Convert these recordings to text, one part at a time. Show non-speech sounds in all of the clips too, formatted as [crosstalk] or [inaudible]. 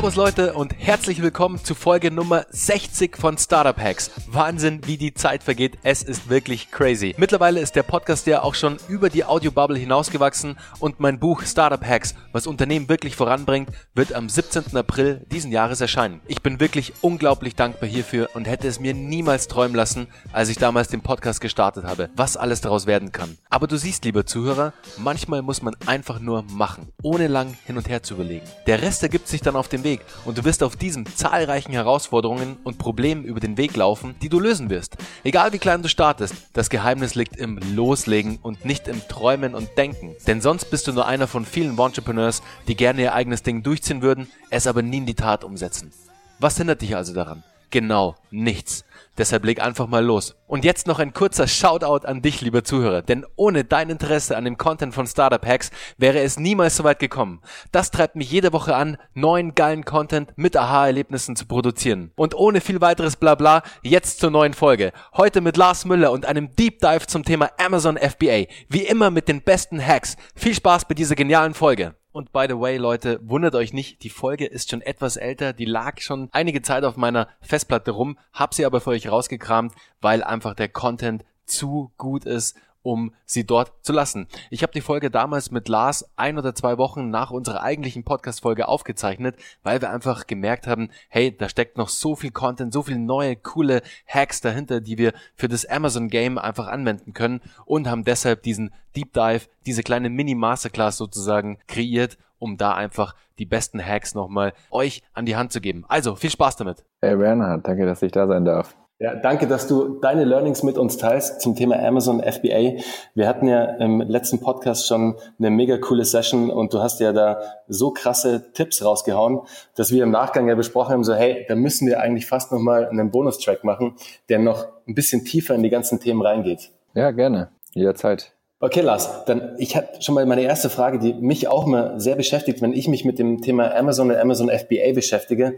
Servus Leute und herzlich willkommen zu Folge Nummer 60 von Startup Hacks. Wahnsinn, wie die Zeit vergeht. Es ist wirklich crazy. Mittlerweile ist der Podcast ja auch schon über die Audiobubble hinausgewachsen und mein Buch Startup Hacks, was Unternehmen wirklich voranbringt, wird am 17. April diesen Jahres erscheinen. Ich bin wirklich unglaublich dankbar hierfür und hätte es mir niemals träumen lassen, als ich damals den Podcast gestartet habe, was alles daraus werden kann. Aber du siehst, lieber Zuhörer, manchmal muss man einfach nur machen, ohne lang hin und her zu überlegen. Der Rest ergibt sich dann auf dem Weg und du wirst auf diesem zahlreichen Herausforderungen und Problemen über den Weg laufen, die du lösen wirst. Egal wie klein du startest, das Geheimnis liegt im Loslegen und nicht im Träumen und Denken. Denn sonst bist du nur einer von vielen Entrepreneurs, die gerne ihr eigenes Ding durchziehen würden, es aber nie in die Tat umsetzen. Was hindert dich also daran? Genau, nichts. Deshalb leg einfach mal los. Und jetzt noch ein kurzer Shoutout an dich, lieber Zuhörer, denn ohne dein Interesse an dem Content von Startup Hacks wäre es niemals so weit gekommen. Das treibt mich jede Woche an, neuen geilen Content mit Aha-Erlebnissen zu produzieren. Und ohne viel weiteres Blabla, jetzt zur neuen Folge. Heute mit Lars Müller und einem Deep Dive zum Thema Amazon FBA. Wie immer mit den besten Hacks. Viel Spaß bei dieser genialen Folge. Und by the way, Leute, wundert euch nicht, die Folge ist schon etwas älter, die lag schon einige Zeit auf meiner Festplatte rum, hab sie aber für euch rausgekramt, weil einfach der Content zu gut ist um sie dort zu lassen. Ich habe die Folge damals mit Lars ein oder zwei Wochen nach unserer eigentlichen Podcast-Folge aufgezeichnet, weil wir einfach gemerkt haben, hey, da steckt noch so viel Content, so viel neue, coole Hacks dahinter, die wir für das Amazon Game einfach anwenden können und haben deshalb diesen Deep Dive, diese kleine Mini-Masterclass sozusagen kreiert, um da einfach die besten Hacks nochmal euch an die Hand zu geben. Also, viel Spaß damit. Hey Bernhard, danke, dass ich da sein darf. Ja, danke, dass du deine Learnings mit uns teilst zum Thema Amazon FBA. Wir hatten ja im letzten Podcast schon eine mega coole Session und du hast ja da so krasse Tipps rausgehauen, dass wir im Nachgang ja besprochen haben, so hey, da müssen wir eigentlich fast nochmal einen Bonustrack machen, der noch ein bisschen tiefer in die ganzen Themen reingeht. Ja, gerne. Jederzeit. Okay, Lars, dann ich habe schon mal meine erste Frage, die mich auch mal sehr beschäftigt, wenn ich mich mit dem Thema Amazon und Amazon FBA beschäftige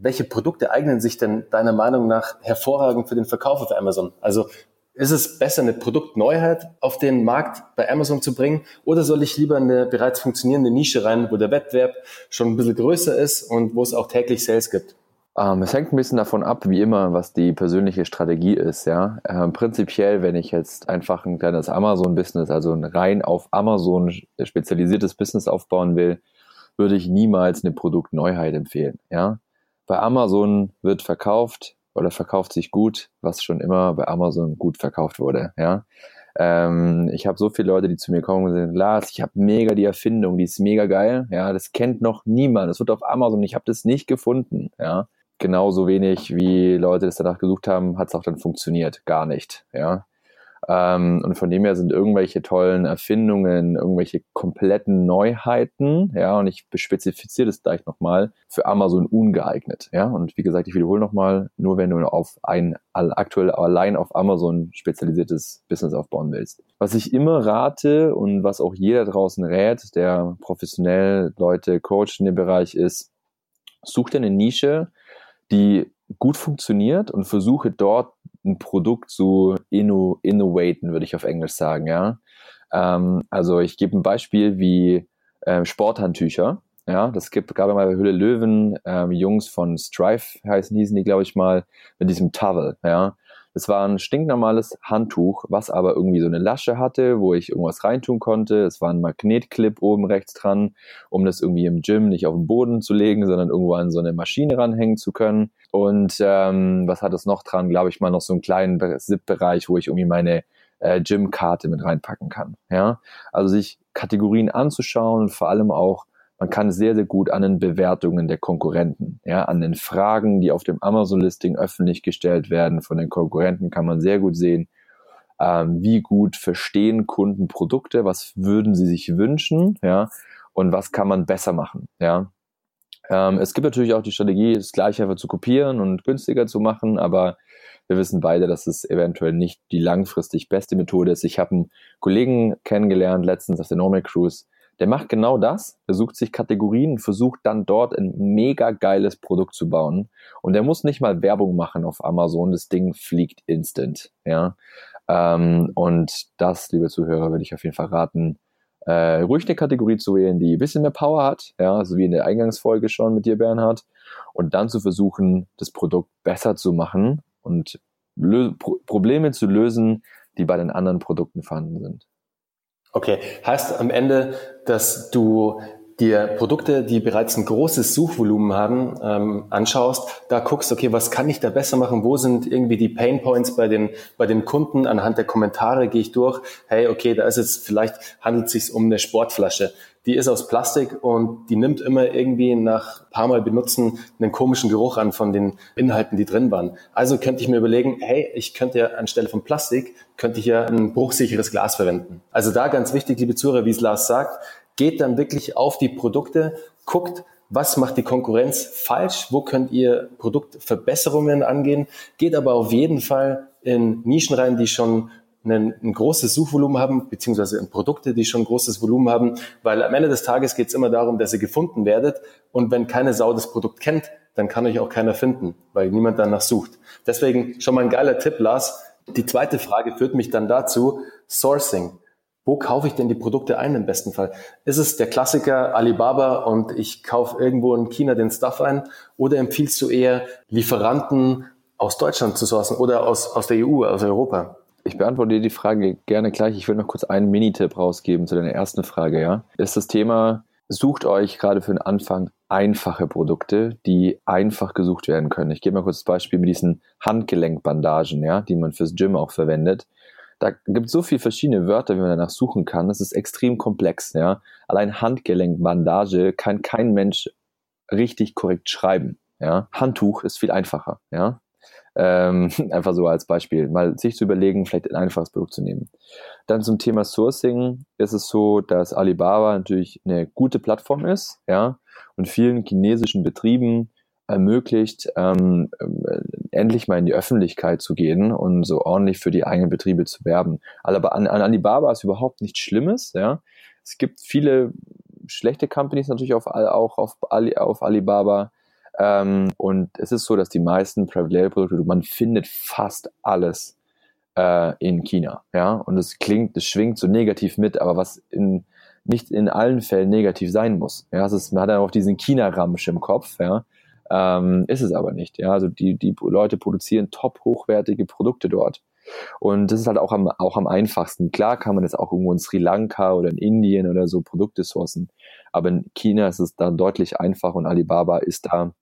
welche Produkte eignen sich denn deiner Meinung nach hervorragend für den Verkauf auf Amazon? Also ist es besser, eine Produktneuheit auf den Markt bei Amazon zu bringen oder soll ich lieber eine bereits funktionierende Nische rein, wo der Wettbewerb schon ein bisschen größer ist und wo es auch täglich Sales gibt? Ähm, es hängt ein bisschen davon ab, wie immer, was die persönliche Strategie ist. Ja, ähm, prinzipiell, wenn ich jetzt einfach ein kleines Amazon-Business, also ein rein auf Amazon spezialisiertes Business aufbauen will, würde ich niemals eine Produktneuheit empfehlen. Ja, bei Amazon wird verkauft oder verkauft sich gut, was schon immer bei Amazon gut verkauft wurde. Ja, ähm, ich habe so viele Leute, die zu mir kommen und sagen, Lars, ich habe mega die Erfindung, die ist mega geil. Ja, das kennt noch niemand. Das wird auf Amazon. Ich habe das nicht gefunden. Ja, genauso wenig wie Leute das danach gesucht haben, hat es auch dann funktioniert. Gar nicht. Ja, ähm, und von dem her sind irgendwelche tollen Erfindungen, irgendwelche kompletten Neuheiten, ja, und ich spezifiziere das gleich nochmal, für Amazon ungeeignet, ja. Und wie gesagt, ich wiederhole nochmal, nur wenn du auf ein aktuell allein auf Amazon spezialisiertes Business aufbauen willst. Was ich immer rate und was auch jeder draußen rät, der professionell Leute coacht in dem Bereich ist, such dir eine Nische, die gut funktioniert und versuche dort ein Produkt zu inno, innovaten, würde ich auf Englisch sagen, ja. Ähm, also ich gebe ein Beispiel wie ähm, Sporthandtücher. Ja, das gibt, gab mal bei Hülle Löwen ähm, Jungs von Strife heißen hießen die, glaube ich mal, mit diesem Towel, ja. Das war ein stinknormales Handtuch, was aber irgendwie so eine Lasche hatte, wo ich irgendwas reintun konnte. Es war ein Magnetclip oben rechts dran, um das irgendwie im Gym nicht auf den Boden zu legen, sondern irgendwo an so eine Maschine ranhängen zu können. Und ähm, was hat es noch dran? Glaube ich mal noch so einen kleinen SIP-Bereich, wo ich irgendwie meine äh, Gym-Karte mit reinpacken kann. Ja, also sich Kategorien anzuschauen und vor allem auch man kann sehr, sehr gut an den Bewertungen der Konkurrenten, ja, an den Fragen, die auf dem Amazon-Listing öffentlich gestellt werden von den Konkurrenten, kann man sehr gut sehen, ähm, wie gut verstehen Kunden Produkte, was würden sie sich wünschen, ja, und was kann man besser machen, ja. Ähm, es gibt natürlich auch die Strategie, das gleiche einfach zu kopieren und günstiger zu machen, aber wir wissen beide, dass es eventuell nicht die langfristig beste Methode ist. Ich habe einen Kollegen kennengelernt letztens auf der Normal Cruise, der macht genau das. Der sucht sich Kategorien, versucht dann dort ein mega geiles Produkt zu bauen. Und der muss nicht mal Werbung machen auf Amazon. Das Ding fliegt instant. Ja. Ähm, und das, liebe Zuhörer, würde ich auf jeden Fall raten. äh, ruhig eine Kategorie zu wählen, die ein bisschen mehr Power hat, ja, also wie in der Eingangsfolge schon mit dir, Bernhard, und dann zu versuchen, das Produkt besser zu machen und Pro Probleme zu lösen, die bei den anderen Produkten vorhanden sind. Okay, heißt am Ende, dass du dir Produkte, die bereits ein großes Suchvolumen haben, ähm, anschaust, da guckst, okay, was kann ich da besser machen? Wo sind irgendwie die Pain Points bei den, bei den Kunden? Anhand der Kommentare gehe ich durch. Hey, okay, da ist jetzt vielleicht handelt es sich um eine Sportflasche. Die ist aus Plastik und die nimmt immer irgendwie nach paar Mal benutzen einen komischen Geruch an von den Inhalten, die drin waren. Also könnte ich mir überlegen, hey, ich könnte ja anstelle von Plastik, könnte ich ja ein bruchsicheres Glas verwenden. Also da ganz wichtig, liebe Zuhörer, wie es Lars sagt, geht dann wirklich auf die Produkte, guckt, was macht die Konkurrenz falsch, wo könnt ihr Produktverbesserungen angehen, geht aber auf jeden Fall in Nischen rein, die schon ein, ein großes Suchvolumen haben, beziehungsweise in Produkte, die schon großes Volumen haben, weil am Ende des Tages geht es immer darum, dass ihr gefunden werdet und wenn keine Sau das Produkt kennt, dann kann euch auch keiner finden, weil niemand danach sucht. Deswegen schon mal ein geiler Tipp, Lars. Die zweite Frage führt mich dann dazu, Sourcing wo kaufe ich denn die Produkte ein im besten Fall? Ist es der Klassiker Alibaba und ich kaufe irgendwo in China den Stuff ein oder empfiehlst du eher Lieferanten aus Deutschland zu sourcen oder aus, aus der EU, aus Europa? Ich beantworte dir die Frage gerne gleich. Ich will noch kurz einen Minitipp rausgeben zu deiner ersten Frage, ja. Ist das Thema, sucht euch gerade für den Anfang einfache Produkte, die einfach gesucht werden können. Ich gebe mal kurz das Beispiel mit diesen Handgelenkbandagen, ja, die man fürs Gym auch verwendet da gibt es so viele verschiedene Wörter, wie man danach suchen kann. Das ist extrem komplex. Ja? Allein Handgelenkbandage kann kein Mensch richtig korrekt schreiben. Ja? Handtuch ist viel einfacher. Ja? Ähm, [laughs] einfach so als Beispiel, mal sich zu überlegen, vielleicht ein einfaches Produkt zu nehmen. Dann zum Thema Sourcing ist es so, dass Alibaba natürlich eine gute Plattform ist, ja, und vielen chinesischen Betrieben ermöglicht, ähm, äh, endlich mal in die Öffentlichkeit zu gehen und so ordentlich für die eigenen Betriebe zu werben. Aber an, an Alibaba ist überhaupt nichts Schlimmes. Ja? Es gibt viele schlechte Companies natürlich auf, auch auf, Ali, auf Alibaba. Ähm, und es ist so, dass die meisten Private Label Produkte, man findet fast alles äh, in China. Ja? Und es klingt, es schwingt so negativ mit, aber was in, nicht in allen Fällen negativ sein muss. Ja, es ist, man hat ja auch diesen China-Ramsch im Kopf, ja. Ähm, ist es aber nicht. Ja, also die, die Leute produzieren top hochwertige Produkte dort. Und das ist halt auch am, auch am einfachsten. Klar kann man jetzt auch irgendwo in Sri Lanka oder in Indien oder so Produkte sourcen. Aber in China ist es da deutlich einfacher und Alibaba ist da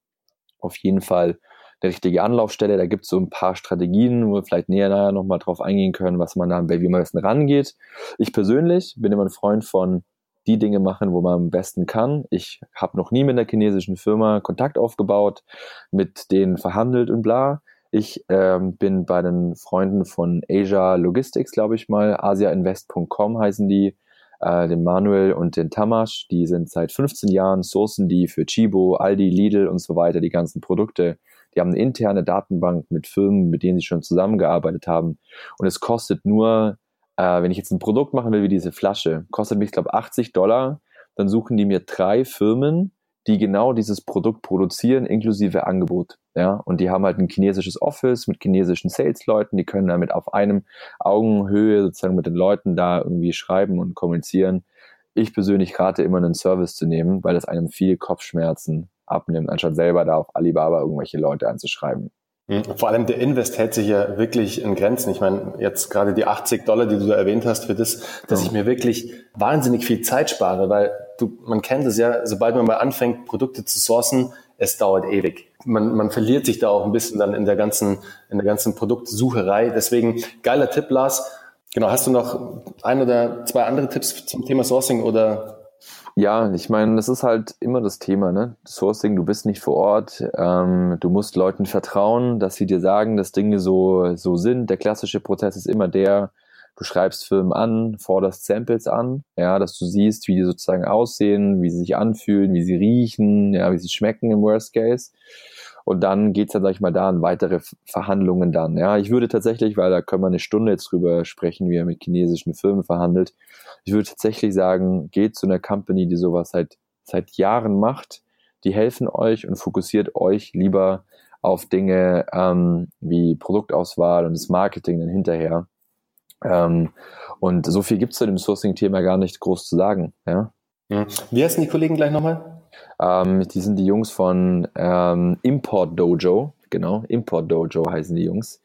auf jeden Fall eine richtige Anlaufstelle. Da gibt es so ein paar Strategien, wo wir vielleicht näher nachher nochmal drauf eingehen können, was man da, wie man am rangeht. Ich persönlich bin immer ein Freund von die Dinge machen, wo man am besten kann. Ich habe noch nie mit einer chinesischen Firma Kontakt aufgebaut, mit denen verhandelt und bla. Ich ähm, bin bei den Freunden von Asia Logistics, glaube ich mal, asiainvest.com heißen die, äh, den Manuel und den Tamash. Die sind seit 15 Jahren, sourcen die für Chibo, Aldi, Lidl und so weiter, die ganzen Produkte. Die haben eine interne Datenbank mit Firmen, mit denen sie schon zusammengearbeitet haben. Und es kostet nur äh, wenn ich jetzt ein Produkt machen will wie diese Flasche, kostet mich, glaube 80 Dollar, dann suchen die mir drei Firmen, die genau dieses Produkt produzieren, inklusive Angebot. Ja, und die haben halt ein chinesisches Office mit chinesischen Sales-Leuten, die können damit auf einem Augenhöhe sozusagen mit den Leuten da irgendwie schreiben und kommunizieren. Ich persönlich rate immer einen Service zu nehmen, weil das einem viel Kopfschmerzen abnimmt, anstatt selber da auf Alibaba irgendwelche Leute anzuschreiben. Mhm. Vor allem der Invest hält sich ja wirklich in Grenzen. Ich meine, jetzt gerade die 80 Dollar, die du da erwähnt hast, für das, dass ich mir wirklich wahnsinnig viel Zeit spare, weil du, man kennt es ja, sobald man mal anfängt, Produkte zu sourcen, es dauert ewig. Man, man verliert sich da auch ein bisschen dann in der ganzen, in der ganzen Produktsucherei. Deswegen geiler Tipp, Lars. Genau, hast du noch ein oder zwei andere Tipps zum Thema Sourcing oder ja, ich meine, das ist halt immer das Thema, ne? Sourcing, du bist nicht vor Ort, ähm, du musst Leuten vertrauen, dass sie dir sagen, dass Dinge so, so sind. Der klassische Prozess ist immer der, du schreibst Firmen an, forderst Samples an, ja, dass du siehst, wie die sozusagen aussehen, wie sie sich anfühlen, wie sie riechen, ja, wie sie schmecken im Worst Case. Und dann geht's dann, sag ich mal, da an weitere Verhandlungen dann. Ja, ich würde tatsächlich, weil da können wir eine Stunde jetzt drüber sprechen, wie er mit chinesischen Firmen verhandelt. Ich würde tatsächlich sagen, geht zu einer Company, die sowas seit, seit Jahren macht. Die helfen euch und fokussiert euch lieber auf Dinge ähm, wie Produktauswahl und das Marketing dann hinterher. Ähm, und so viel gibt es zu dem Sourcing-Thema gar nicht groß zu sagen. Ja? Mhm. Wie heißen die Kollegen gleich nochmal? Ähm, die sind die Jungs von ähm, Import Dojo. Genau, Import Dojo heißen die Jungs.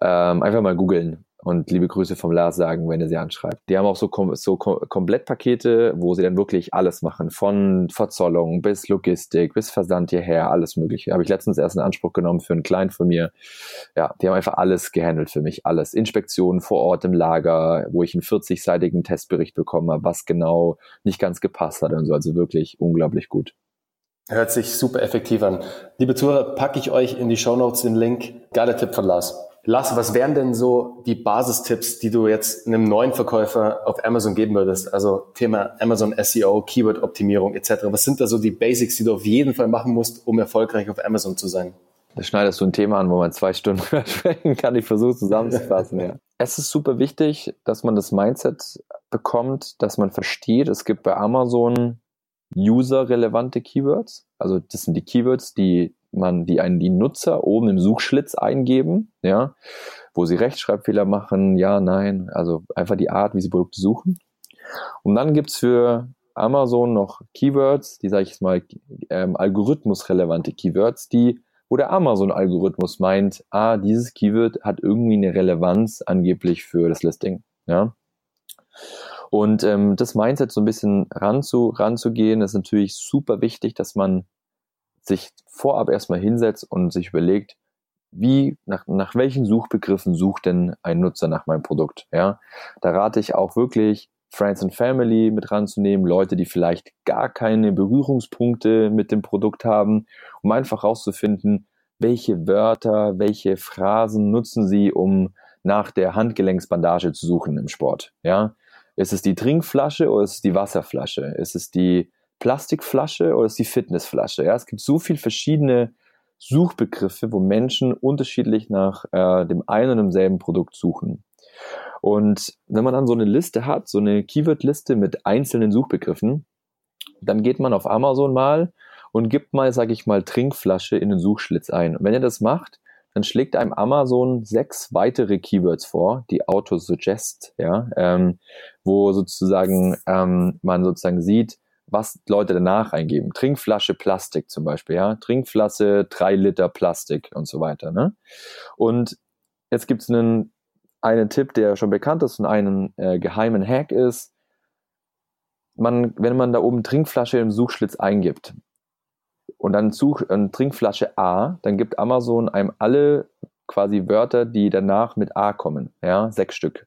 Ähm, einfach mal googeln und liebe Grüße vom Lars sagen, wenn er sie anschreibt. Die haben auch so, so Komplettpakete, wo sie dann wirklich alles machen, von Verzollung bis Logistik, bis Versand hierher, alles mögliche. Habe ich letztens erst in Anspruch genommen für einen Client von mir. Ja, die haben einfach alles gehandelt für mich, alles. Inspektionen vor Ort im Lager, wo ich einen 40-seitigen Testbericht bekommen habe, was genau nicht ganz gepasst hat und so. Also wirklich unglaublich gut. Hört sich super effektiv an. Liebe Zuhörer, packe ich euch in die Show Notes den Link. Geiler Tipp von Lars. Lars, was wären denn so die Basistipps, die du jetzt einem neuen Verkäufer auf Amazon geben würdest? Also Thema Amazon SEO, Keyword-Optimierung etc. Was sind da so die Basics, die du auf jeden Fall machen musst, um erfolgreich auf Amazon zu sein? Da schneidest du ein Thema an, wo man zwei Stunden [laughs] sprechen kann. Ich versuche zusammenzufassen. ja. Es ist super wichtig, dass man das Mindset bekommt, dass man versteht, es gibt bei Amazon user-relevante Keywords. Also das sind die Keywords, die man, die einen die Nutzer oben im Suchschlitz eingeben, ja, wo sie Rechtschreibfehler machen, ja, nein, also einfach die Art, wie sie Produkte suchen. Und dann gibt's für Amazon noch Keywords, die sage ich jetzt mal ähm, algorithmusrelevante Keywords, die wo der Amazon-Algorithmus meint, ah, dieses Keyword hat irgendwie eine Relevanz angeblich für das Listing. Ja. Und ähm, das Mindset so ein bisschen ranzu, ranzugehen, ist natürlich super wichtig, dass man sich vorab erstmal hinsetzt und sich überlegt, wie, nach, nach welchen Suchbegriffen sucht denn ein Nutzer nach meinem Produkt? Ja, da rate ich auch wirklich, Friends and Family mit ranzunehmen, Leute, die vielleicht gar keine Berührungspunkte mit dem Produkt haben, um einfach rauszufinden, welche Wörter, welche Phrasen nutzen sie, um nach der Handgelenksbandage zu suchen im Sport. Ja, ist es die Trinkflasche oder ist es die Wasserflasche? Ist es die Plastikflasche oder ist die Fitnessflasche? Ja, es gibt so viele verschiedene Suchbegriffe, wo Menschen unterschiedlich nach äh, dem einen und demselben Produkt suchen. Und wenn man dann so eine Liste hat, so eine Keyword-Liste mit einzelnen Suchbegriffen, dann geht man auf Amazon mal und gibt mal, sage ich mal, Trinkflasche in den Suchschlitz ein. Und wenn ihr das macht, dann schlägt einem Amazon sechs weitere Keywords vor, die Auto-Suggest, ja, ähm, wo sozusagen ähm, man sozusagen sieht, was Leute danach eingeben. Trinkflasche Plastik zum Beispiel, ja, Trinkflasche drei Liter Plastik und so weiter. Ne? Und jetzt gibt es einen, einen Tipp, der schon bekannt ist und einen äh, geheimen Hack ist. Man, wenn man da oben Trinkflasche im Suchschlitz eingibt, und dann such äh, Trinkflasche A, dann gibt Amazon einem alle quasi Wörter, die danach mit A kommen, ja, sechs Stück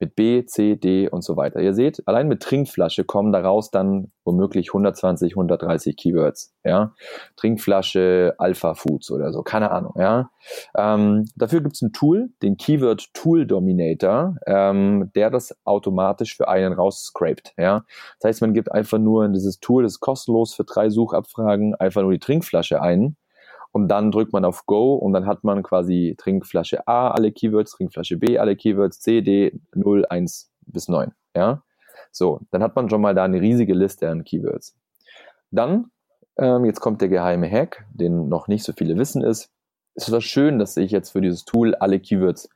mit B, C, D und so weiter. Ihr seht, allein mit Trinkflasche kommen daraus dann womöglich 120, 130 Keywords. Ja, Trinkflasche, Alpha Foods oder so, keine Ahnung. Ja, ähm, dafür gibt es ein Tool, den Keyword Tool Dominator, ähm, der das automatisch für einen rausscrapt. Ja, das heißt, man gibt einfach nur in dieses Tool, das ist kostenlos für drei Suchabfragen, einfach nur die Trinkflasche ein und dann drückt man auf Go und dann hat man quasi Trinkflasche A alle Keywords, Trinkflasche B alle Keywords, C, D 0, 1 bis 9. Ja? So, dann hat man schon mal da eine riesige Liste an Keywords. Dann, ähm, jetzt kommt der geheime Hack, den noch nicht so viele wissen ist. Es ist doch schön, dass ich jetzt für dieses Tool alle Keywords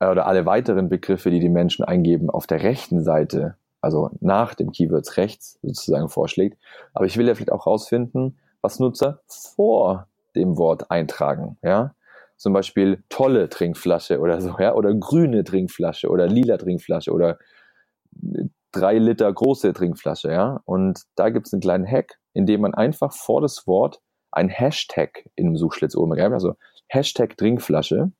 äh, oder alle weiteren Begriffe, die die Menschen eingeben, auf der rechten Seite, also nach dem Keywords rechts sozusagen vorschlägt. Aber ich will ja vielleicht auch rausfinden, was Nutzer vor dem Wort eintragen, ja. Zum Beispiel tolle Trinkflasche oder so, ja, oder grüne Trinkflasche oder lila Trinkflasche oder drei Liter große Trinkflasche, ja. Und da gibt es einen kleinen Hack, indem man einfach vor das Wort ein Hashtag im Suchschlitz oben greift, also Hashtag Trinkflasche.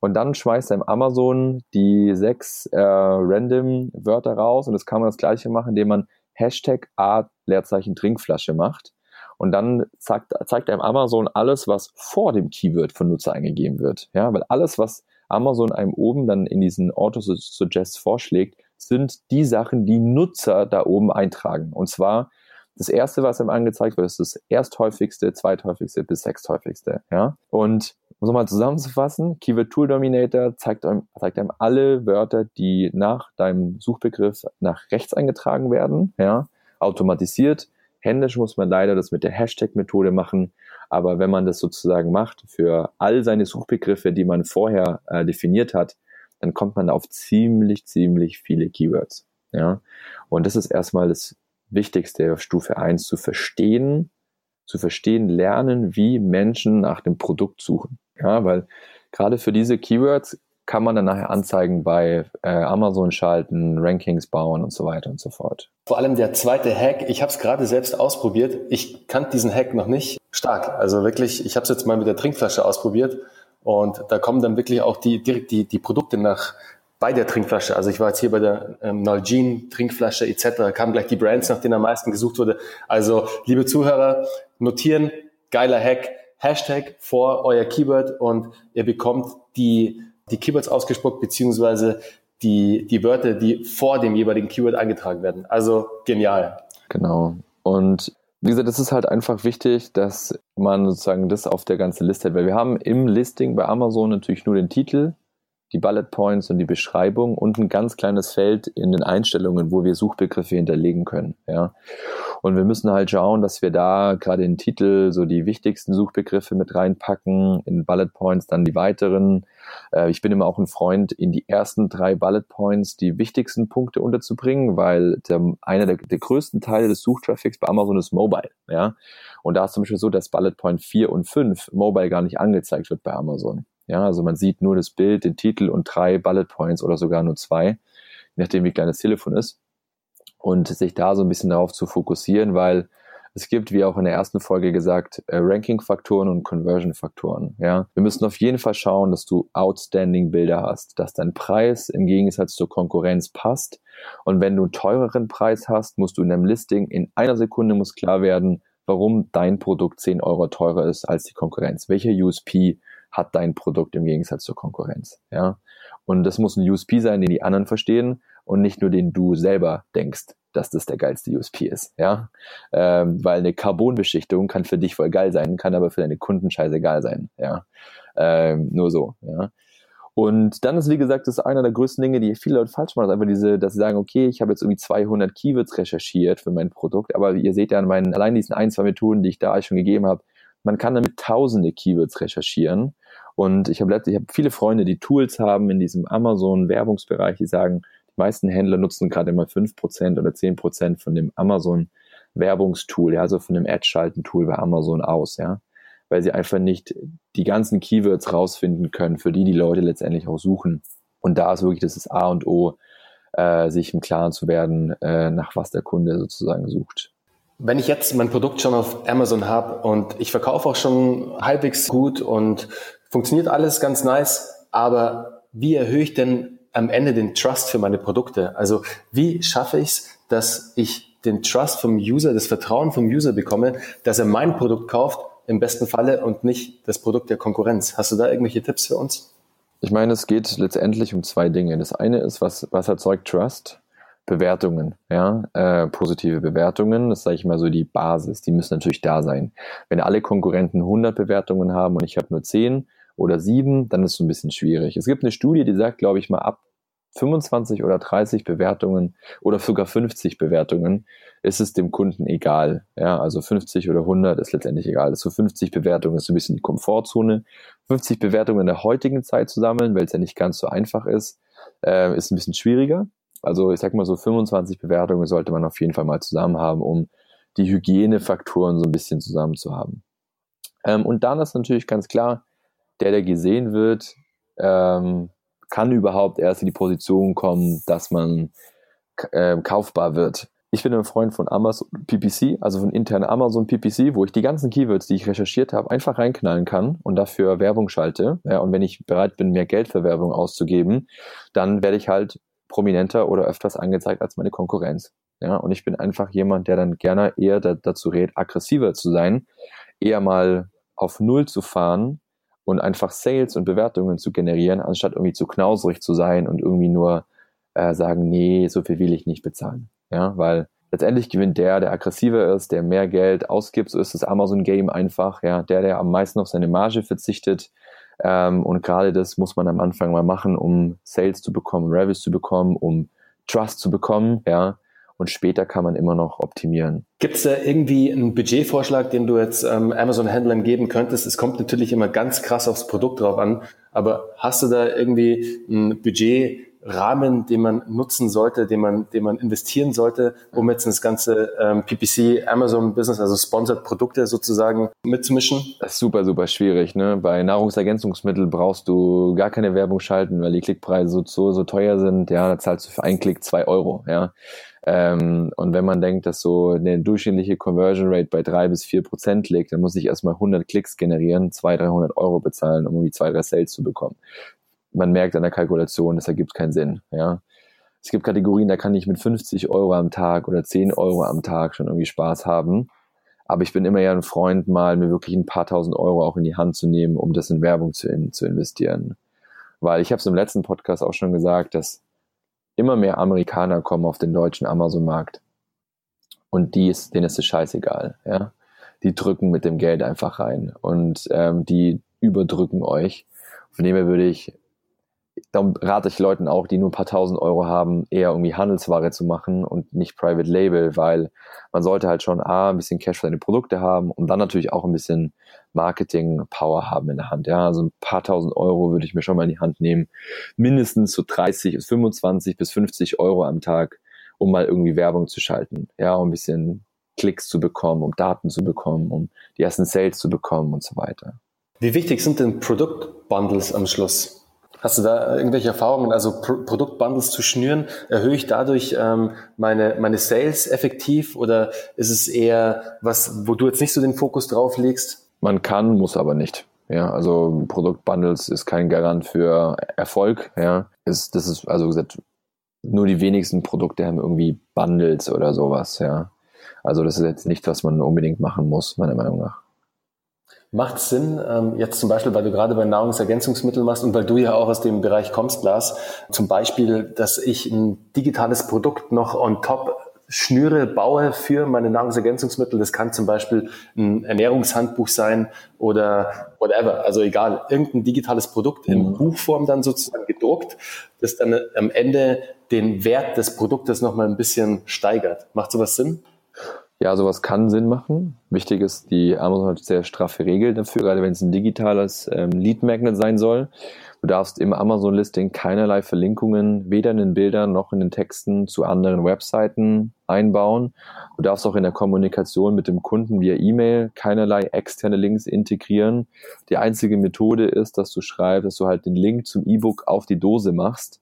Und dann schmeißt einem Amazon die sechs äh, random Wörter raus und das kann man das gleiche machen, indem man Hashtag A Leerzeichen Trinkflasche macht. Und dann zeigt, zeigt einem Amazon alles, was vor dem Keyword von Nutzer eingegeben wird. Ja, weil alles, was Amazon einem oben dann in diesen Auto-Suggest vorschlägt, sind die Sachen, die Nutzer da oben eintragen. Und zwar das erste, was einem angezeigt wird, ist das ersthäufigste, zweithäufigste bis sechsthäufigste. Ja? Und um es mal zusammenzufassen, Keyword Tool Dominator zeigt einem, zeigt einem alle Wörter, die nach deinem Suchbegriff nach rechts eingetragen werden, ja, automatisiert Händisch muss man leider das mit der Hashtag-Methode machen. Aber wenn man das sozusagen macht für all seine Suchbegriffe, die man vorher äh, definiert hat, dann kommt man auf ziemlich, ziemlich viele Keywords. Ja. Und das ist erstmal das Wichtigste auf Stufe 1 zu verstehen, zu verstehen, lernen, wie Menschen nach dem Produkt suchen. Ja, weil gerade für diese Keywords kann man dann nachher Anzeigen bei äh, Amazon schalten, Rankings bauen und so weiter und so fort. Vor allem der zweite Hack, ich habe es gerade selbst ausprobiert. Ich kannte diesen Hack noch nicht stark. Also wirklich, ich habe es jetzt mal mit der Trinkflasche ausprobiert und da kommen dann wirklich auch die direkt die, die Produkte nach bei der Trinkflasche. Also ich war jetzt hier bei der ähm, Nalgene Trinkflasche etc. kamen gleich die Brands, nach denen am meisten gesucht wurde. Also liebe Zuhörer, notieren, geiler Hack, Hashtag vor euer Keyword und ihr bekommt die die Keywords ausgespuckt, beziehungsweise die, die Wörter, die vor dem jeweiligen Keyword eingetragen werden. Also genial. Genau. Und wie gesagt, es ist halt einfach wichtig, dass man sozusagen das auf der ganzen Liste hat, weil wir haben im Listing bei Amazon natürlich nur den Titel, die Bullet Points und die Beschreibung und ein ganz kleines Feld in den Einstellungen, wo wir Suchbegriffe hinterlegen können. Ja. Und wir müssen halt schauen, dass wir da gerade in Titel so die wichtigsten Suchbegriffe mit reinpacken, in Bullet Points dann die weiteren. Äh, ich bin immer auch ein Freund, in die ersten drei Bullet Points die wichtigsten Punkte unterzubringen, weil der, einer der, der größten Teile des Suchtraffics bei Amazon ist Mobile. Ja. Und da ist zum Beispiel so, dass Bullet Point 4 und 5 Mobile gar nicht angezeigt wird bei Amazon. Ja, also man sieht nur das Bild, den Titel und drei Bullet Points oder sogar nur zwei, je nachdem wie klein das Telefon ist. Und sich da so ein bisschen darauf zu fokussieren, weil es gibt, wie auch in der ersten Folge gesagt, äh, Ranking-Faktoren und Conversion-Faktoren. Ja, wir müssen auf jeden Fall schauen, dass du outstanding Bilder hast, dass dein Preis im Gegensatz zur Konkurrenz passt. Und wenn du einen teureren Preis hast, musst du in deinem Listing in einer Sekunde muss klar werden, warum dein Produkt 10 Euro teurer ist als die Konkurrenz. Welcher USP hat dein Produkt im Gegensatz zur Konkurrenz. Ja? Und das muss ein USP sein, den die anderen verstehen und nicht nur den du selber denkst, dass das der geilste USP ist. Ja? Ähm, weil eine Carbonbeschichtung kann für dich voll geil sein, kann aber für deine Kunden scheißegal sein. Ja? Ähm, nur so. Ja? Und dann ist, wie gesagt, das ist einer der größten Dinge, die viele Leute falsch machen, ist einfach diese, dass sie sagen, okay, ich habe jetzt irgendwie 200 Keywords recherchiert für mein Produkt, aber ihr seht ja an meinen, allein diesen ein, zwei Methoden, die ich da schon gegeben habe, man kann damit tausende Keywords recherchieren und ich habe ich hab viele Freunde, die Tools haben in diesem Amazon-Werbungsbereich, die sagen, meisten Händler nutzen gerade immer fünf Prozent oder zehn Prozent von dem Amazon-Werbungstool, ja, also von dem Ad-Schalten-Tool bei Amazon aus, ja. Weil sie einfach nicht die ganzen Keywords rausfinden können, für die die Leute letztendlich auch suchen. Und da ist wirklich das ist A und O, äh, sich im Klaren zu werden, äh, nach was der Kunde sozusagen sucht. Wenn ich jetzt mein Produkt schon auf Amazon habe und ich verkaufe auch schon halbwegs gut und Funktioniert alles ganz nice, aber wie erhöhe ich denn am Ende den Trust für meine Produkte? Also wie schaffe ich es, dass ich den Trust vom User, das Vertrauen vom User bekomme, dass er mein Produkt kauft, im besten Falle und nicht das Produkt der Konkurrenz. Hast du da irgendwelche Tipps für uns? Ich meine, es geht letztendlich um zwei Dinge. Das eine ist, was, was erzeugt Trust? Bewertungen, ja, äh, positive Bewertungen, das sage ich mal so die Basis, die müssen natürlich da sein. Wenn alle Konkurrenten 100 Bewertungen haben und ich habe nur 10, oder sieben, dann ist es ein bisschen schwierig. Es gibt eine Studie, die sagt, glaube ich mal, ab 25 oder 30 Bewertungen oder sogar 50 Bewertungen ist es dem Kunden egal. Ja, also 50 oder 100 ist letztendlich egal. So 50 Bewertungen ist so ein bisschen die Komfortzone. 50 Bewertungen in der heutigen Zeit zu sammeln, weil es ja nicht ganz so einfach ist, äh, ist ein bisschen schwieriger. Also ich sag mal so 25 Bewertungen sollte man auf jeden Fall mal zusammen haben, um die Hygienefaktoren so ein bisschen zusammen zu haben. Ähm, und dann ist natürlich ganz klar, der, der gesehen wird, ähm, kann überhaupt erst in die Position kommen, dass man äh, kaufbar wird. Ich bin ein Freund von Amazon PPC, also von internen Amazon PPC, wo ich die ganzen Keywords, die ich recherchiert habe, einfach reinknallen kann und dafür Werbung schalte. Ja, und wenn ich bereit bin, mehr Geld für Werbung auszugeben, dann werde ich halt prominenter oder öfters angezeigt als meine Konkurrenz. Ja, und ich bin einfach jemand, der dann gerne eher da, dazu rät, aggressiver zu sein, eher mal auf Null zu fahren und einfach Sales und Bewertungen zu generieren, anstatt irgendwie zu knauserig zu sein und irgendwie nur äh, sagen, nee, so viel will ich nicht bezahlen. Ja, weil letztendlich gewinnt der, der aggressiver ist, der mehr Geld ausgibt, so ist das Amazon-Game einfach, ja, der, der am meisten auf seine Marge verzichtet. Ähm, und gerade das muss man am Anfang mal machen, um Sales zu bekommen, Revenues zu bekommen, um Trust zu bekommen, ja und später kann man immer noch optimieren. Gibt es da irgendwie einen Budgetvorschlag, den du jetzt ähm, Amazon-Händlern geben könntest? Es kommt natürlich immer ganz krass aufs Produkt drauf an, Aber hast du da irgendwie ein Budget, Rahmen, den man nutzen sollte, den man, den man investieren sollte, um jetzt das ganze ähm, PPC Amazon Business, also Sponsored Produkte sozusagen mitzumischen? Das ist super, super schwierig. Ne? Bei Nahrungsergänzungsmitteln brauchst du gar keine Werbung schalten, weil die Klickpreise so, so, so teuer sind. Ja, da zahlst du für einen Klick zwei Euro. Ja. Ähm, und wenn man denkt, dass so eine durchschnittliche Conversion Rate bei drei bis vier Prozent liegt, dann muss ich erstmal 100 Klicks generieren, 200, 300 Euro bezahlen, um irgendwie zwei, drei Sales zu bekommen man merkt an der Kalkulation, das ergibt keinen Sinn. Ja. Es gibt Kategorien, da kann ich mit 50 Euro am Tag oder 10 Euro am Tag schon irgendwie Spaß haben. Aber ich bin immer ja ein Freund, mal mir wirklich ein paar tausend Euro auch in die Hand zu nehmen, um das in Werbung zu, in, zu investieren. Weil ich habe es im letzten Podcast auch schon gesagt, dass immer mehr Amerikaner kommen auf den deutschen Amazon-Markt. Und die ist, denen ist es scheißegal. Ja? Die drücken mit dem Geld einfach rein und ähm, die überdrücken euch. Von dem her würde ich darum rate ich Leuten auch, die nur ein paar tausend Euro haben, eher irgendwie Handelsware zu machen und nicht Private Label, weil man sollte halt schon A, ein bisschen Cash für seine Produkte haben und dann natürlich auch ein bisschen Marketing-Power haben in der Hand. Ja, also ein paar tausend Euro würde ich mir schon mal in die Hand nehmen. Mindestens so 30 bis 25 bis 50 Euro am Tag, um mal irgendwie Werbung zu schalten. Ja, um ein bisschen Klicks zu bekommen, um Daten zu bekommen, um die ersten Sales zu bekommen und so weiter. Wie wichtig sind denn Produktbundles am Schluss? Hast du da irgendwelche Erfahrungen, also Pro Produktbundles zu schnüren? Erhöhe ich dadurch ähm, meine, meine Sales effektiv oder ist es eher was, wo du jetzt nicht so den Fokus drauf legst? Man kann, muss aber nicht. Ja, also Produktbundles ist kein Garant für Erfolg. Ja, ist, das ist also gesagt, nur die wenigsten Produkte haben irgendwie Bundles oder sowas. Ja, also das ist jetzt nicht, was man unbedingt machen muss, meiner Meinung nach. Macht Sinn, ähm, jetzt zum Beispiel, weil du gerade bei Nahrungsergänzungsmitteln machst und weil du ja auch aus dem Bereich kommst, Lars, zum Beispiel, dass ich ein digitales Produkt noch on top schnüre, baue für meine Nahrungsergänzungsmittel. Das kann zum Beispiel ein Ernährungshandbuch sein oder whatever. Also egal, irgendein digitales Produkt in mhm. Buchform dann sozusagen gedruckt, das dann am Ende den Wert des Produktes nochmal ein bisschen steigert. Macht sowas Sinn? Ja, sowas kann Sinn machen. Wichtig ist, die Amazon hat sehr straffe Regeln dafür, gerade wenn es ein digitales ähm, Lead Magnet sein soll. Du darfst im Amazon-Listing keinerlei Verlinkungen, weder in den Bildern noch in den Texten zu anderen Webseiten einbauen. Du darfst auch in der Kommunikation mit dem Kunden via E-Mail keinerlei externe Links integrieren. Die einzige Methode ist, dass du schreibst, dass du halt den Link zum E-Book auf die Dose machst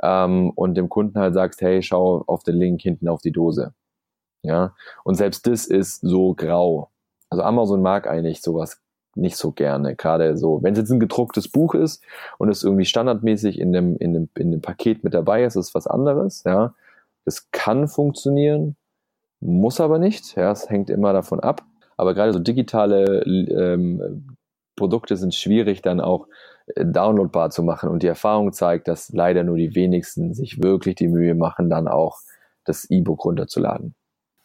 ähm, und dem Kunden halt sagst, hey, schau auf den Link hinten auf die Dose. Ja, und selbst das ist so grau. Also Amazon mag eigentlich sowas nicht so gerne. Gerade so, wenn es jetzt ein gedrucktes Buch ist und es irgendwie standardmäßig in dem, in dem, in dem Paket mit dabei ist, ist was anderes. Ja, das kann funktionieren, muss aber nicht. Ja, es hängt immer davon ab. Aber gerade so digitale ähm, Produkte sind schwierig dann auch äh, downloadbar zu machen. Und die Erfahrung zeigt, dass leider nur die wenigsten sich wirklich die Mühe machen, dann auch das E-Book runterzuladen.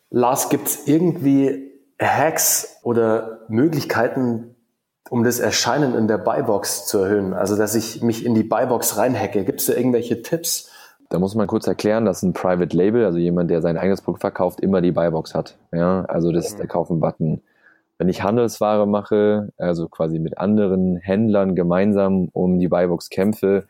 Lars, gibt es irgendwie Hacks oder Möglichkeiten, um das Erscheinen in der Buybox zu erhöhen? Also, dass ich mich in die Buybox reinhacke. Gibt es da irgendwelche Tipps? Da muss man kurz erklären, dass ein Private Label, also jemand, der sein eigenes Produkt verkauft, immer die Buybox hat. Ja, also das ist der mhm. Kaufen-Button. Wenn ich Handelsware mache, also quasi mit anderen Händlern gemeinsam um die Buybox kämpfe,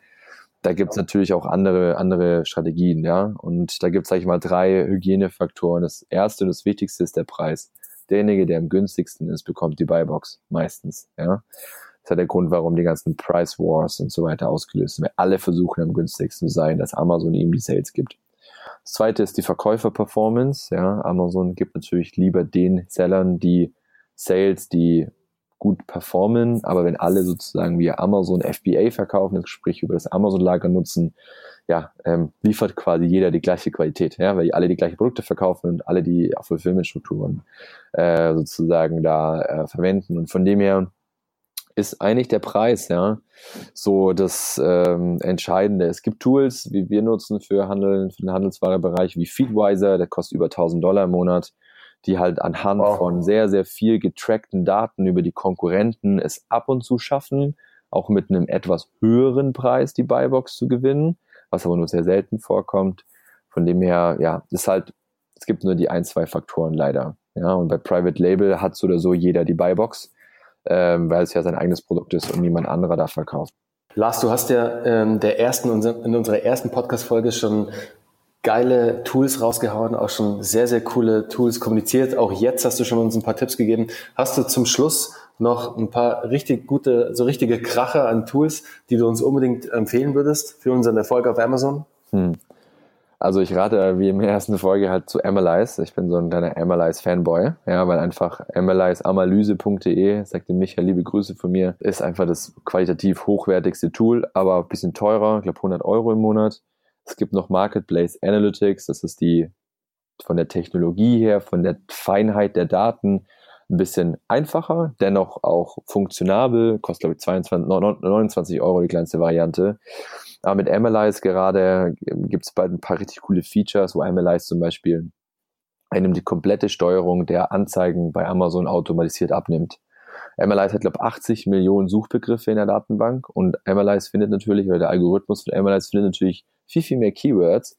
da gibt's natürlich auch andere, andere Strategien, ja. Und da gibt's sag ich mal, drei Hygienefaktoren. Das erste und das wichtigste ist der Preis. Derjenige, der am günstigsten ist, bekommt die Buybox meistens, ja. Das ist ja der Grund, warum die ganzen Price Wars und so weiter ausgelöst sind. Weil alle versuchen am günstigsten zu sein, dass Amazon ihm die Sales gibt. Das zweite ist die Verkäufer-Performance, ja. Amazon gibt natürlich lieber den Sellern die Sales, die gut performen, aber wenn alle sozusagen via Amazon FBA verkaufen, sprich über das Amazon-Lager nutzen, ja, ähm, liefert quasi jeder die gleiche Qualität, ja, weil alle die gleichen Produkte verkaufen und alle die Fulfillment-Strukturen äh, sozusagen da äh, verwenden. Und von dem her ist eigentlich der Preis, ja, so das ähm, Entscheidende. Es gibt Tools, wie wir nutzen für Handel, für den Handelswarebereich, wie Feedwiser, der kostet über 1000 Dollar im Monat die halt anhand wow. von sehr, sehr viel getrackten Daten über die Konkurrenten es ab und zu schaffen, auch mit einem etwas höheren Preis die Buybox zu gewinnen, was aber nur sehr selten vorkommt. Von dem her, ja, ist halt, es gibt nur die ein, zwei Faktoren leider. Ja, und bei Private Label hat so oder so jeder die Buybox, ähm, weil es ja sein eigenes Produkt ist und niemand anderer da verkauft. Lars, du hast ja ähm, der ersten, in unserer ersten Podcast-Folge schon geile Tools rausgehauen, auch schon sehr, sehr coole Tools kommuniziert. Auch jetzt hast du schon uns ein paar Tipps gegeben. Hast du zum Schluss noch ein paar richtig gute, so richtige Kracher an Tools, die du uns unbedingt empfehlen würdest für unseren Erfolg auf Amazon? Hm. Also ich rate, wie der ersten Folge, halt zu Analyze. Ich bin so ein kleiner Analyze-Fanboy, ja, weil einfach analyzeanalyse.de, sagte Michael, liebe Grüße von mir, ist einfach das qualitativ hochwertigste Tool, aber ein bisschen teurer, ich glaube 100 Euro im Monat. Es gibt noch Marketplace Analytics, das ist die von der Technologie her, von der Feinheit der Daten ein bisschen einfacher, dennoch auch funktionabel, kostet glaube ich 22, 29 Euro die kleinste Variante. Aber mit Analyze gerade gibt es bald ein paar richtig coole Features, wo Analyze zum Beispiel einem die komplette Steuerung der Anzeigen bei Amazon automatisiert abnimmt. Analyze hat, glaube ich, 80 Millionen Suchbegriffe in der Datenbank und Analyze findet natürlich, oder der Algorithmus von Analyze findet natürlich viel, viel mehr Keywords,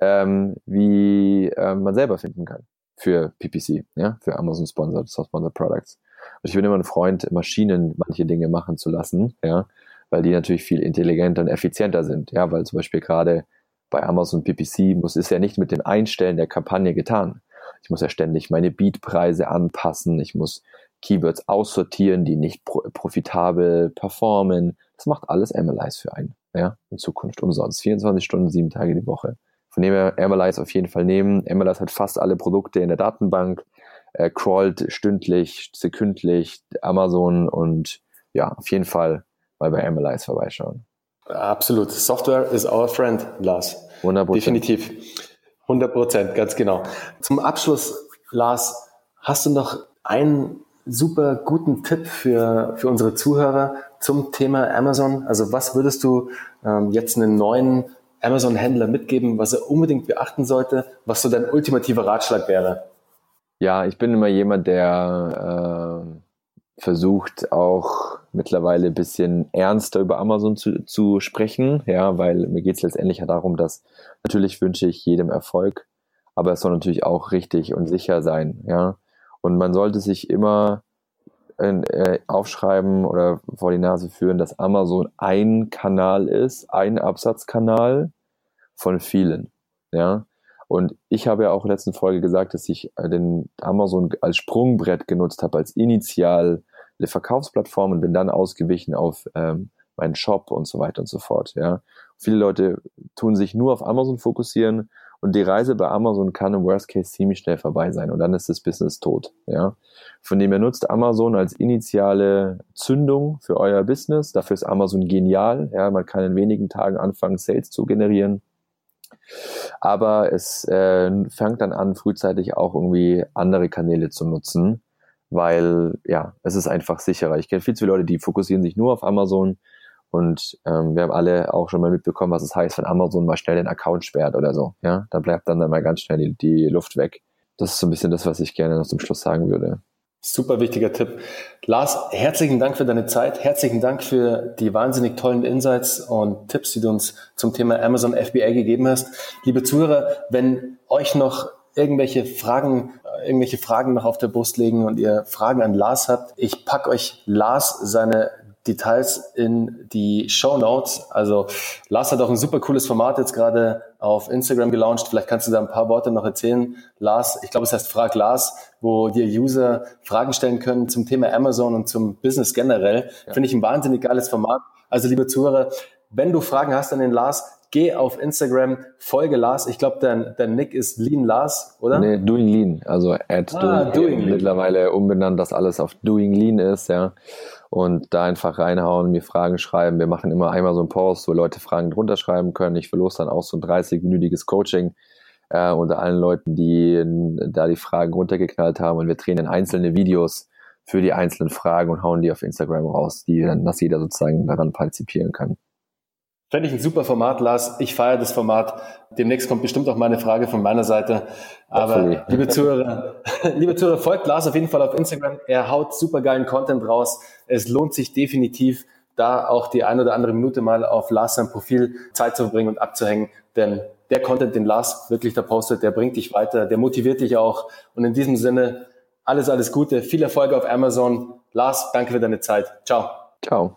ähm, wie ähm, man selber finden kann für PPC, ja, für Amazon Sponsored, Sponsored Products. Und ich bin immer ein Freund, Maschinen manche Dinge machen zu lassen, ja, weil die natürlich viel intelligenter und effizienter sind. Ja, weil zum Beispiel gerade bei Amazon PPC muss es ja nicht mit dem Einstellen der Kampagne getan. Ich muss ja ständig meine Beatpreise anpassen. Ich muss Keywords aussortieren, die nicht pro profitabel performen. Das macht alles Analyze für einen. Ja, in Zukunft umsonst. 24 Stunden, sieben Tage die Woche. Von dem her Analyze auf jeden Fall nehmen. Analyze hat fast alle Produkte in der Datenbank, äh, crawlt stündlich, sekündlich Amazon und ja, auf jeden Fall mal bei Analyze vorbeischauen. Absolut. Software is our friend, Lars. 100%. Definitiv. 100 Prozent, ganz genau. Zum Abschluss, Lars, hast du noch einen super guten Tipp für, für unsere Zuhörer zum Thema Amazon? Also was würdest du ähm, jetzt einen neuen Amazon-Händler mitgeben, was er unbedingt beachten sollte, was so dein ultimativer Ratschlag wäre? Ja, ich bin immer jemand, der äh, versucht auch mittlerweile ein bisschen ernster über Amazon zu, zu sprechen, ja, weil mir geht es letztendlich ja darum, dass natürlich wünsche ich jedem Erfolg, aber es soll natürlich auch richtig und sicher sein, ja. Und man sollte sich immer äh, aufschreiben oder vor die Nase führen, dass Amazon ein Kanal ist, ein Absatzkanal von vielen, ja. Und ich habe ja auch in der letzten Folge gesagt, dass ich äh, den Amazon als Sprungbrett genutzt habe, als initial Verkaufsplattform und bin dann ausgewichen auf ähm, meinen Shop und so weiter und so fort. Ja. Viele Leute tun sich nur auf Amazon fokussieren und die Reise bei Amazon kann im Worst Case ziemlich schnell vorbei sein und dann ist das Business tot. Ja. Von dem her nutzt Amazon als initiale Zündung für euer Business. Dafür ist Amazon genial. Ja. Man kann in wenigen Tagen anfangen, Sales zu generieren. Aber es äh, fängt dann an, frühzeitig auch irgendwie andere Kanäle zu nutzen, weil ja, es ist einfach sicherer. Ich kenne viel zu viele Leute, die fokussieren sich nur auf Amazon und ähm, wir haben alle auch schon mal mitbekommen, was es heißt, wenn Amazon mal schnell den Account sperrt oder so. Ja, da bleibt dann, dann mal ganz schnell die, die Luft weg. Das ist so ein bisschen das, was ich gerne noch zum Schluss sagen würde. Super wichtiger Tipp. Lars, herzlichen Dank für deine Zeit. Herzlichen Dank für die wahnsinnig tollen Insights und Tipps, die du uns zum Thema Amazon FBA gegeben hast. Liebe Zuhörer, wenn euch noch irgendwelche Fragen, irgendwelche Fragen noch auf der Brust liegen und ihr Fragen an Lars habt, ich pack euch Lars seine Details in die Show Notes. Also Lars hat auch ein super cooles Format jetzt gerade auf Instagram gelauncht. Vielleicht kannst du da ein paar Worte noch erzählen. Lars, ich glaube, es heißt Frag Lars, wo dir User Fragen stellen können zum Thema Amazon und zum Business generell. Ja. Finde ich ein wahnsinnig geiles Format. Also liebe Zuhörer, wenn du Fragen hast an den Lars, geh auf Instagram, folge Lars. Ich glaube, dein, dein Nick ist Lean Lars, oder? Nee, Doing Lean. Also at ah, Doing, Doing Lean. Mittlerweile umbenannt, dass alles auf Doing Lean ist, ja und da einfach reinhauen, mir Fragen schreiben. Wir machen immer einmal so einen Post, wo Leute Fragen drunter schreiben können. Ich verlose dann auch so ein 30-minütiges Coaching äh, unter allen Leuten, die da die Fragen runtergeknallt haben und wir drehen dann einzelne Videos für die einzelnen Fragen und hauen die auf Instagram raus, die dann, dass jeder sozusagen daran partizipieren kann. Fände ich ein super Format, Lars. Ich feiere das Format. Demnächst kommt bestimmt auch mal eine Frage von meiner Seite. Aber [laughs] liebe Zuhörer, [laughs] liebe Zuhörer, folgt Lars auf jeden Fall auf Instagram. Er haut super geilen Content raus. Es lohnt sich definitiv, da auch die ein oder andere Minute mal auf Lars sein Profil Zeit zu verbringen und abzuhängen. Denn der Content, den Lars wirklich da postet, der bringt dich weiter, der motiviert dich auch. Und in diesem Sinne, alles, alles Gute, viel Erfolg auf Amazon. Lars, danke für deine Zeit. Ciao. Ciao.